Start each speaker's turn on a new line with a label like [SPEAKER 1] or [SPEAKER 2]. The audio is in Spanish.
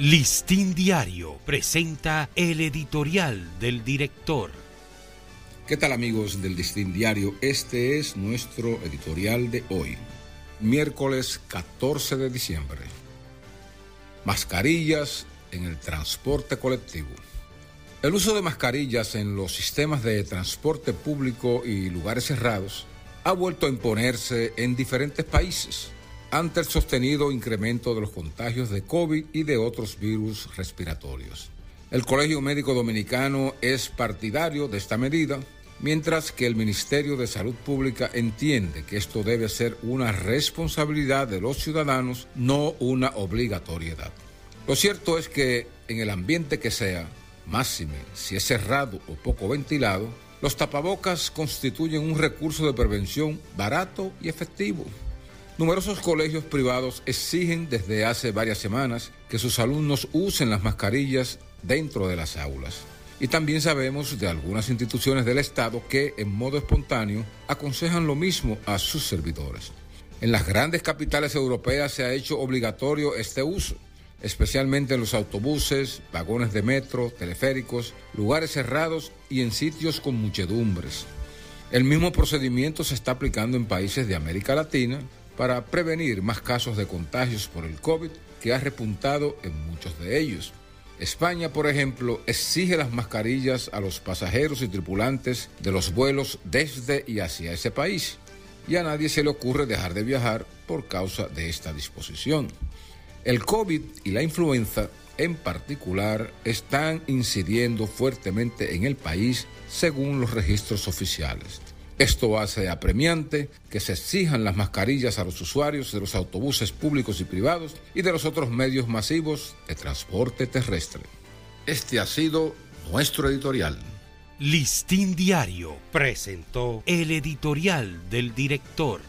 [SPEAKER 1] Listín Diario presenta el editorial del director.
[SPEAKER 2] ¿Qué tal amigos del Listín Diario? Este es nuestro editorial de hoy, miércoles 14 de diciembre. Mascarillas en el transporte colectivo. El uso de mascarillas en los sistemas de transporte público y lugares cerrados ha vuelto a imponerse en diferentes países ante el sostenido incremento de los contagios de COVID y de otros virus respiratorios. El Colegio Médico Dominicano es partidario de esta medida, mientras que el Ministerio de Salud Pública entiende que esto debe ser una responsabilidad de los ciudadanos, no una obligatoriedad. Lo cierto es que en el ambiente que sea, máxime si es cerrado o poco ventilado, los tapabocas constituyen un recurso de prevención barato y efectivo. Numerosos colegios privados exigen desde hace varias semanas que sus alumnos usen las mascarillas dentro de las aulas. Y también sabemos de algunas instituciones del Estado que en modo espontáneo aconsejan lo mismo a sus servidores. En las grandes capitales europeas se ha hecho obligatorio este uso, especialmente en los autobuses, vagones de metro, teleféricos, lugares cerrados y en sitios con muchedumbres. El mismo procedimiento se está aplicando en países de América Latina, para prevenir más casos de contagios por el COVID que ha repuntado en muchos de ellos. España, por ejemplo, exige las mascarillas a los pasajeros y tripulantes de los vuelos desde y hacia ese país. Y a nadie se le ocurre dejar de viajar por causa de esta disposición. El COVID y la influenza en particular están incidiendo fuertemente en el país según los registros oficiales. Esto hace apremiante que se exijan las mascarillas a los usuarios de los autobuses públicos y privados y de los otros medios masivos de transporte terrestre. Este ha sido nuestro editorial.
[SPEAKER 1] Listín Diario presentó el editorial del director.